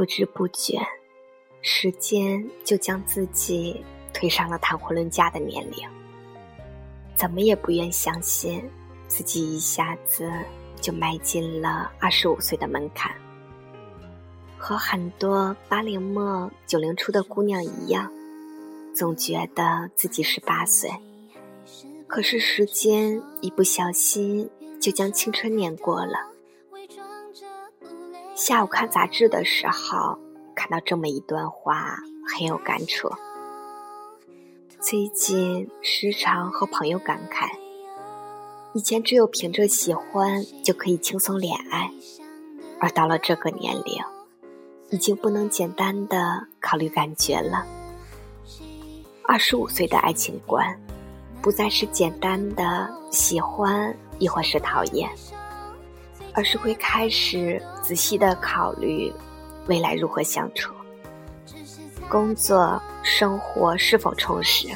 不知不觉，时间就将自己推上了谈婚论嫁的年龄。怎么也不愿相信，自己一下子就迈进了二十五岁的门槛。和很多八零末九零初的姑娘一样，总觉得自己十八岁。可是时间一不小心就将青春碾过了。下午看杂志的时候，看到这么一段话，很有感触。最近时常和朋友感慨，以前只有凭着喜欢就可以轻松恋爱，而到了这个年龄，已经不能简单的考虑感觉了。二十五岁的爱情观，不再是简单的喜欢亦或是讨厌。而是会开始仔细的考虑未来如何相处，工作生活是否充实，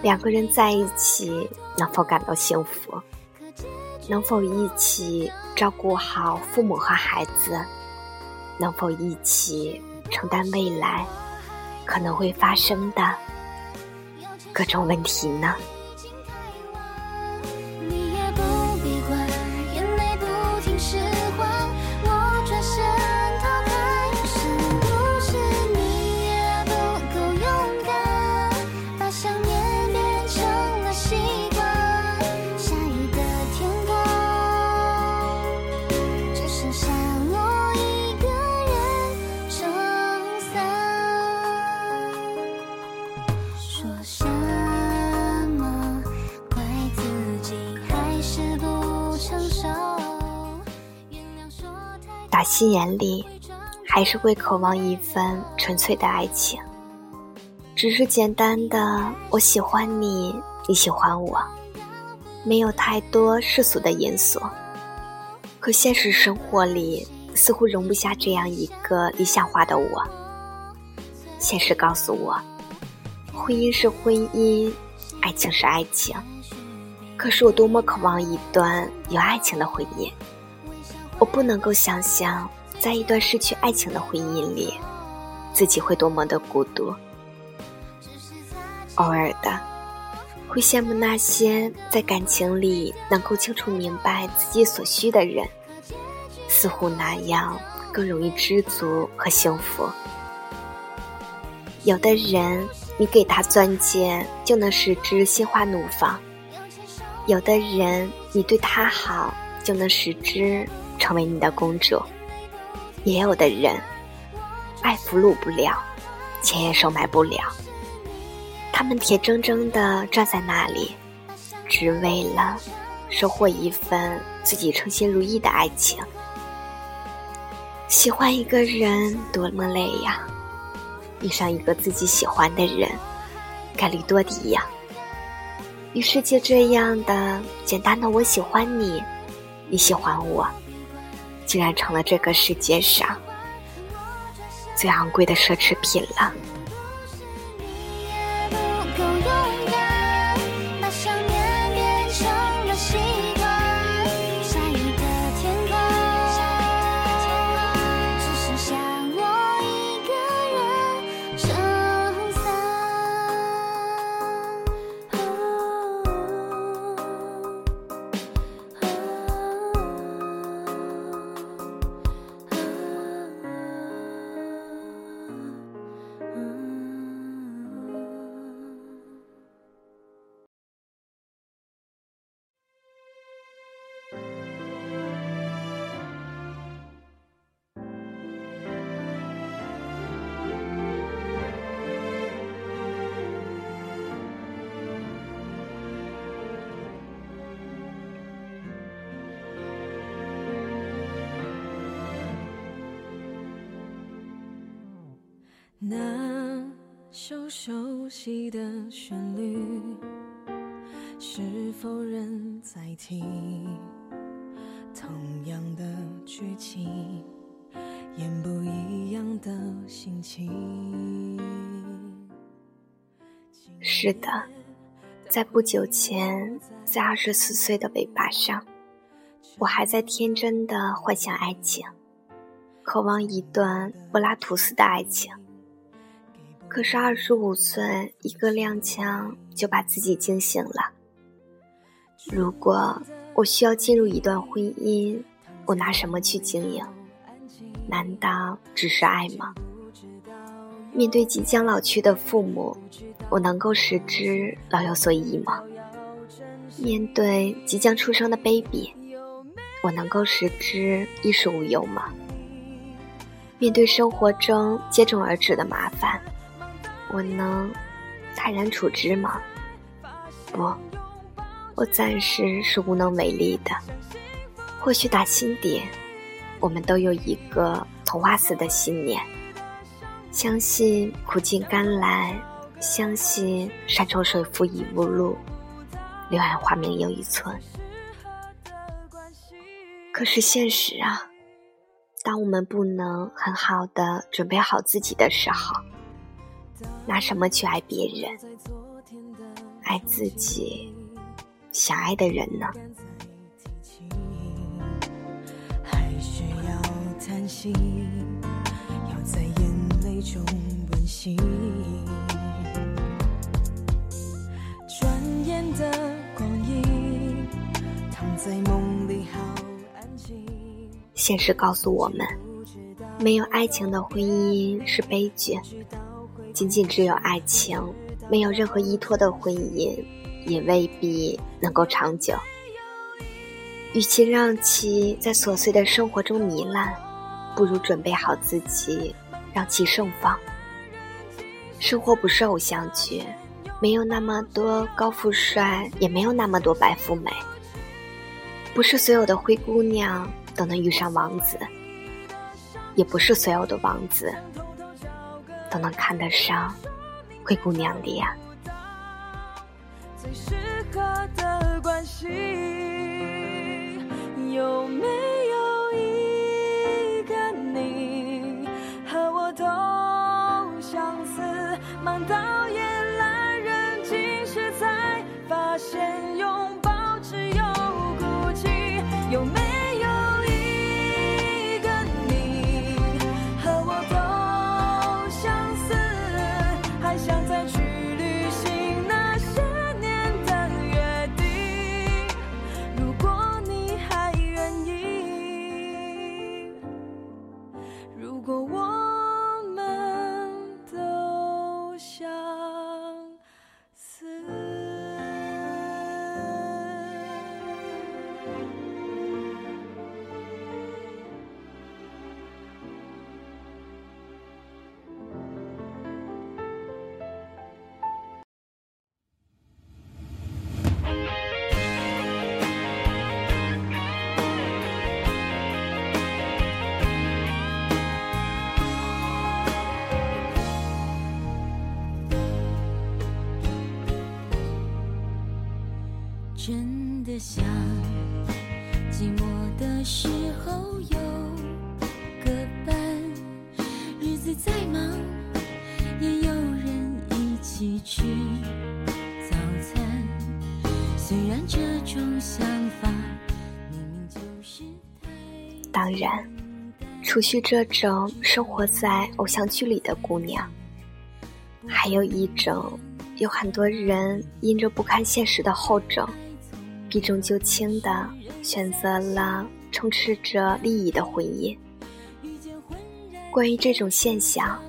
两个人在一起能否感到幸福，能否一起照顾好父母和孩子，能否一起承担未来可能会发生的各种问题呢？心眼里，还是会渴望一份纯粹的爱情。只是简单的“我喜欢你，你喜欢我”，没有太多世俗的因素。可现实生活里，似乎容不下这样一个理想化的我。现实告诉我，婚姻是婚姻，爱情是爱情。可是我多么渴望一段有爱情的婚姻。我不能够想象，在一段失去爱情的婚姻里，自己会多么的孤独。偶尔的，会羡慕那些在感情里能够清楚明白自己所需的人，似乎那样更容易知足和幸福。有的人，你给他钻戒就能使之心花怒放；有的人，你对他好就能使之。成为你的公主，也有的人，爱俘虏不了，钱也收买不了。他们铁铮铮的站在那里，只为了收获一份自己称心如意的爱情。喜欢一个人多么累呀！遇上一个自己喜欢的人，概率多低呀！于是就这样的简单的，我喜欢你，你喜欢我。竟然成了这个世界上最昂贵的奢侈品了。那首熟悉的旋律，是否仍在听？同样的剧情，演不一样的心情。是的，在不久前，在二十四岁的尾巴上，我还在天真的幻想爱情，渴望一段柏拉图式的爱情。可是二十五岁，一个踉跄就把自己惊醒了。如果我需要进入一段婚姻，我拿什么去经营？难道只是爱吗？面对即将老去的父母，我能够使之老有所依吗？面对即将出生的 baby，我能够使之衣食无忧吗？面对生活中接踵而至的麻烦，我能泰然处之吗？不，我暂时是无能为力的。或许打心底，我们都有一个童话似的信念。相信苦尽甘来，相信山重水复疑无路，柳暗花明又一村。可是现实啊，当我们不能很好的准备好自己的时候，拿什么去爱别人、爱自己想爱的人呢？还需要叹息。要在眼泪中温馨。转眼的光阴，躺在梦里好安静。现实告诉我们，没有爱情的婚姻是悲剧。仅仅只有爱情，没有任何依托的婚姻，也未必能够长久。与其让其在琐碎的生活中糜烂，不如准备好自己。让其盛放。生活不是偶像剧，没有那么多高富帅，也没有那么多白富美。不是所有的灰姑娘都能遇上王子，也不是所有的王子都能看得上灰姑娘脸。最适合的关系真的想寂寞的时候有个伴，日子再忙也有人一起吃早餐。虽然这种想法明明就是太……当然，除去这种生活在偶像剧里的姑娘，还有一种，有很多人因着不堪现实的后者。避重就轻的选择了充斥着利益的婚姻。关于这种现象，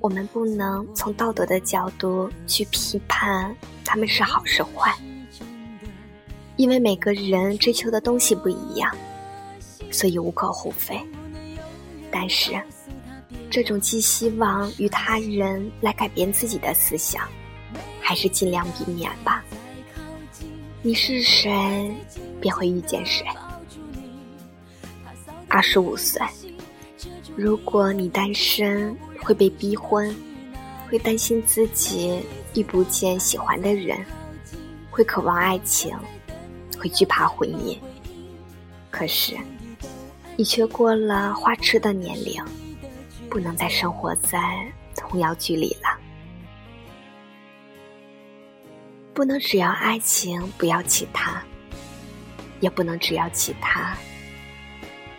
我们不能从道德的角度去批判他们是好是坏，因为每个人追求的东西不一样，所以无可厚非。但是，这种寄希望于他人来改变自己的思想，还是尽量避免吧。你是谁，便会遇见谁。二十五岁，如果你单身，会被逼婚，会担心自己遇不见喜欢的人，会渴望爱情，会惧怕婚姻。可是，你却过了花痴的年龄，不能再生活在童谣剧里了。不能只要爱情，不要其他；也不能只要其他，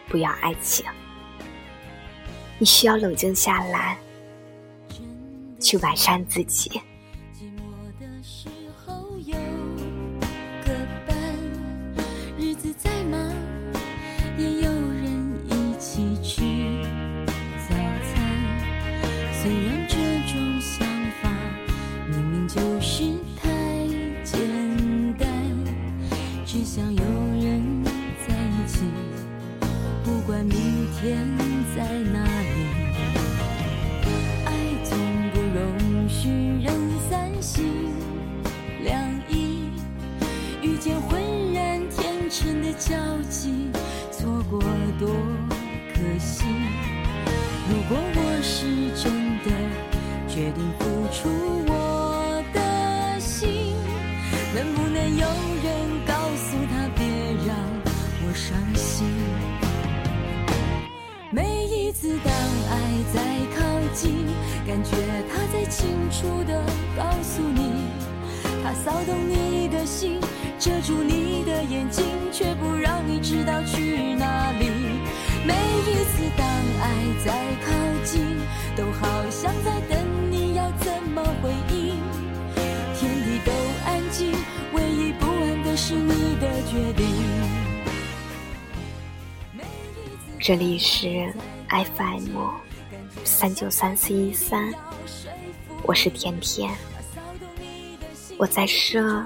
不要爱情。你需要冷静下来，去完善自己。交集错过多可惜。如果我是真的决定付出我的心，能不能有人告诉他别让我伤心？每一次当爱在靠近，感觉他在清楚的告诉你，他骚动你的心。遮住你的眼睛，却不让你知道去哪里。每一次当爱在靠近，都好像在等你要怎么回应。天地都安静，唯一不安的是你的决定。这里是 FM 三九三四一三，我是甜甜，我在说。